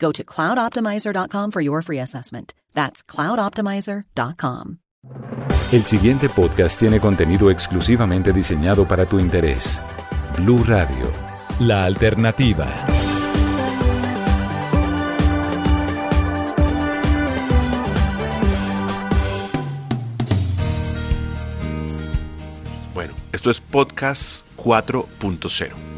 Go to cloudoptimizer.com for your free assessment. That's cloudoptimizer.com. El siguiente podcast tiene contenido exclusivamente diseñado para tu interés. Blue Radio, la alternativa. Bueno, esto es Podcast 4.0.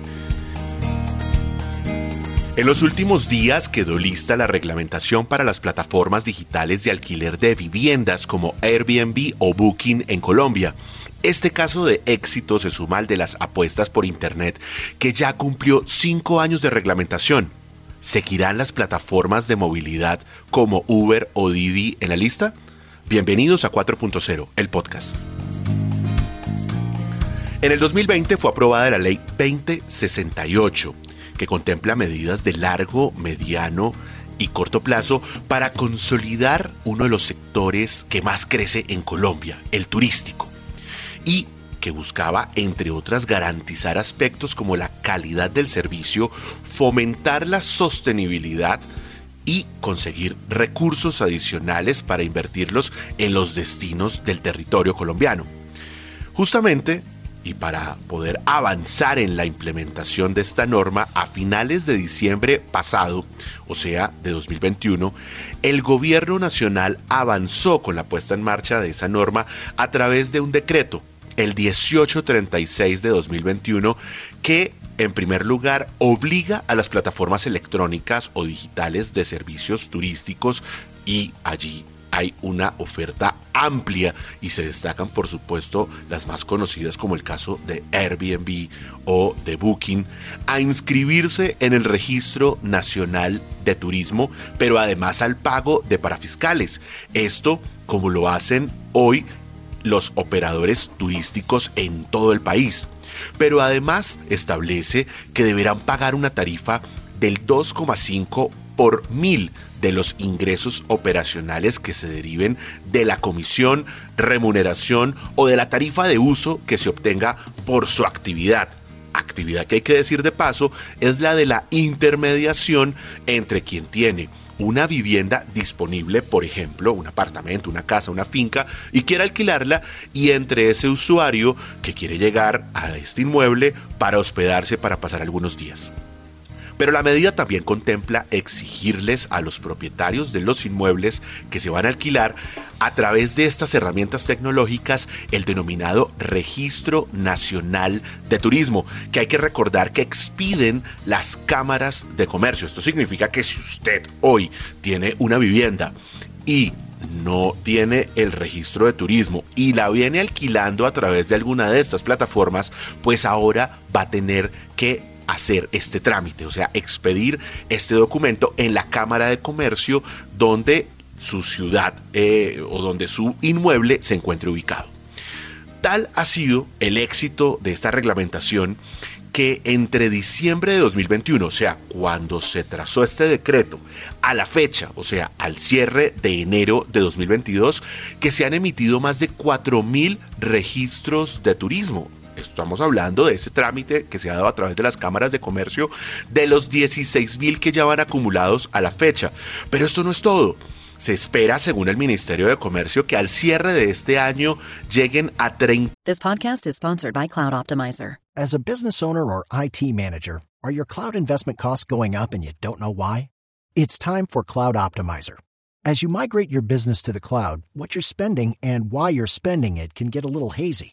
En los últimos días quedó lista la reglamentación para las plataformas digitales de alquiler de viviendas como Airbnb o Booking en Colombia. Este caso de éxito se suma al de las apuestas por Internet, que ya cumplió cinco años de reglamentación. ¿Seguirán las plataformas de movilidad como Uber o Didi en la lista? Bienvenidos a 4.0, el podcast. En el 2020 fue aprobada la ley 2068, que contempla medidas de largo, mediano y corto plazo para consolidar uno de los sectores que más crece en Colombia, el turístico, y que buscaba, entre otras, garantizar aspectos como la calidad del servicio, fomentar la sostenibilidad y conseguir recursos adicionales para invertirlos en los destinos del territorio colombiano. Justamente y para poder avanzar en la implementación de esta norma a finales de diciembre pasado, o sea, de 2021, el gobierno nacional avanzó con la puesta en marcha de esa norma a través de un decreto, el 1836 de 2021, que en primer lugar obliga a las plataformas electrónicas o digitales de servicios turísticos y allí hay una oferta amplia y se destacan por supuesto las más conocidas como el caso de Airbnb o de Booking a inscribirse en el registro nacional de turismo pero además al pago de parafiscales. Esto como lo hacen hoy los operadores turísticos en todo el país. Pero además establece que deberán pagar una tarifa del 2,5 por mil de los ingresos operacionales que se deriven de la comisión, remuneración o de la tarifa de uso que se obtenga por su actividad. Actividad que hay que decir de paso es la de la intermediación entre quien tiene una vivienda disponible, por ejemplo, un apartamento, una casa, una finca, y quiere alquilarla, y entre ese usuario que quiere llegar a este inmueble para hospedarse para pasar algunos días. Pero la medida también contempla exigirles a los propietarios de los inmuebles que se van a alquilar a través de estas herramientas tecnológicas el denominado Registro Nacional de Turismo, que hay que recordar que expiden las cámaras de comercio. Esto significa que si usted hoy tiene una vivienda y no tiene el registro de turismo y la viene alquilando a través de alguna de estas plataformas, pues ahora va a tener que hacer este trámite, o sea, expedir este documento en la Cámara de Comercio donde su ciudad eh, o donde su inmueble se encuentre ubicado. Tal ha sido el éxito de esta reglamentación que entre diciembre de 2021, o sea, cuando se trazó este decreto, a la fecha, o sea, al cierre de enero de 2022, que se han emitido más de 4.000 registros de turismo. Estamos hablando de ese trámite que se ha dado a través de las cámaras de comercio de los 16 mil que ya van acumulados a la fecha. Pero esto no es todo. Se espera, según el Ministerio de Comercio, que al cierre de este año lleguen a 30. This podcast is sponsored by Cloud Optimizer. As a business owner or IT manager, are your cloud investment costs going up and you don't know why? It's time for Cloud Optimizer. As you migrate your business to the cloud, what you're spending and why you're spending it can get a little hazy.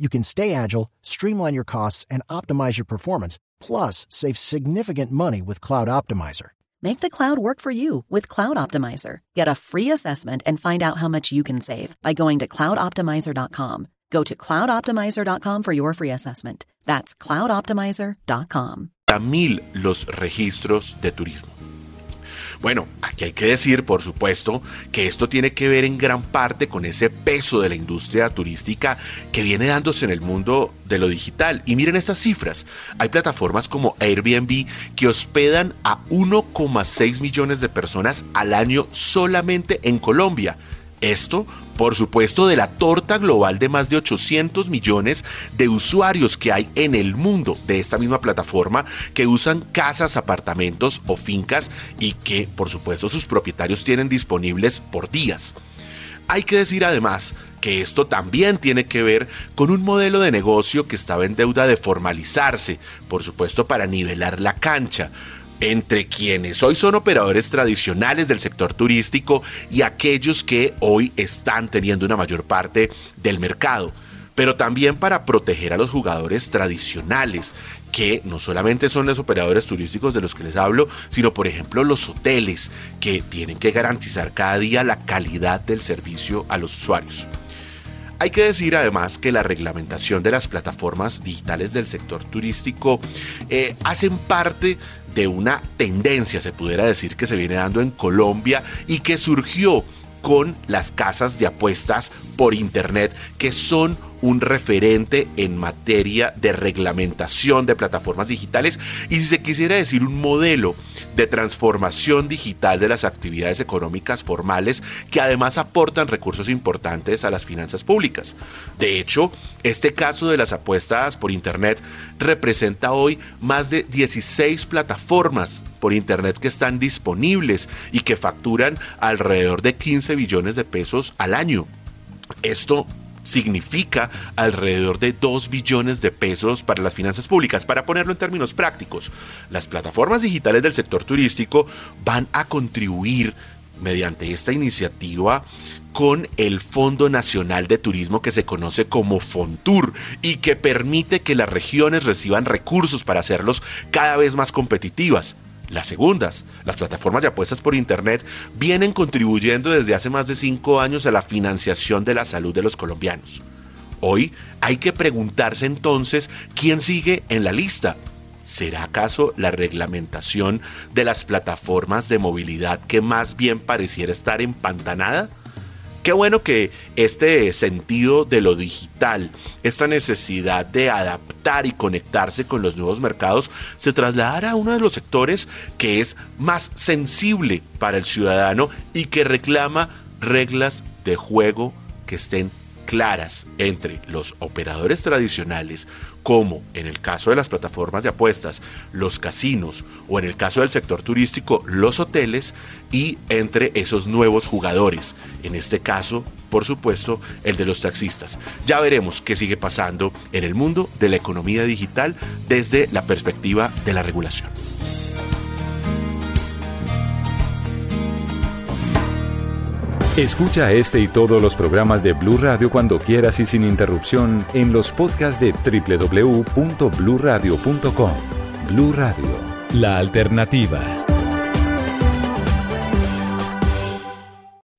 You can stay agile, streamline your costs, and optimize your performance, plus save significant money with Cloud Optimizer. Make the cloud work for you with Cloud Optimizer. Get a free assessment and find out how much you can save by going to cloudoptimizer.com. Go to cloudoptimizer.com for your free assessment. That's cloudoptimizer.com. mil los registros de turismo. Bueno, aquí hay que decir, por supuesto, que esto tiene que ver en gran parte con ese peso de la industria turística que viene dándose en el mundo de lo digital. Y miren estas cifras. Hay plataformas como Airbnb que hospedan a 1,6 millones de personas al año solamente en Colombia. Esto, por supuesto, de la torta global de más de 800 millones de usuarios que hay en el mundo de esta misma plataforma que usan casas, apartamentos o fincas y que, por supuesto, sus propietarios tienen disponibles por días. Hay que decir además que esto también tiene que ver con un modelo de negocio que estaba en deuda de formalizarse, por supuesto para nivelar la cancha entre quienes hoy son operadores tradicionales del sector turístico y aquellos que hoy están teniendo una mayor parte del mercado pero también para proteger a los jugadores tradicionales, que no solamente son los operadores turísticos de los que les hablo, sino por ejemplo los hoteles, que tienen que garantizar cada día la calidad del servicio a los usuarios. Hay que decir además que la reglamentación de las plataformas digitales del sector turístico eh, hacen parte de una tendencia, se pudiera decir, que se viene dando en Colombia y que surgió con las casas de apuestas por Internet, que son un referente en materia de reglamentación de plataformas digitales y si se quisiera decir un modelo de transformación digital de las actividades económicas formales que además aportan recursos importantes a las finanzas públicas. De hecho, este caso de las apuestas por Internet representa hoy más de 16 plataformas por Internet que están disponibles y que facturan alrededor de 15 billones de pesos al año. Esto significa alrededor de 2 billones de pesos para las finanzas públicas. Para ponerlo en términos prácticos, las plataformas digitales del sector turístico van a contribuir mediante esta iniciativa con el Fondo Nacional de Turismo que se conoce como Fontur y que permite que las regiones reciban recursos para hacerlos cada vez más competitivas. Las segundas, las plataformas de apuestas por Internet, vienen contribuyendo desde hace más de cinco años a la financiación de la salud de los colombianos. Hoy hay que preguntarse entonces quién sigue en la lista. ¿Será acaso la reglamentación de las plataformas de movilidad que más bien pareciera estar empantanada? Qué bueno que este sentido de lo digital, esta necesidad de adaptar y conectarse con los nuevos mercados, se trasladara a uno de los sectores que es más sensible para el ciudadano y que reclama reglas de juego que estén claras entre los operadores tradicionales, como en el caso de las plataformas de apuestas, los casinos o en el caso del sector turístico, los hoteles, y entre esos nuevos jugadores, en este caso, por supuesto, el de los taxistas. Ya veremos qué sigue pasando en el mundo de la economía digital desde la perspectiva de la regulación. Escucha este y todos los programas de Blue Radio cuando quieras y sin interrupción en los podcasts de www.bluradio.com. Blue Radio, la alternativa.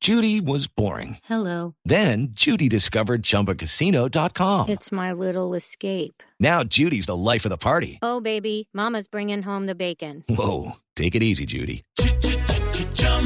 Judy was boring. Hello. Then Judy discovered chumbacasino.com. It's my little escape. Now Judy's the life of the party. Oh, baby, Mama's bringing home the bacon. Whoa. Take it easy, Judy.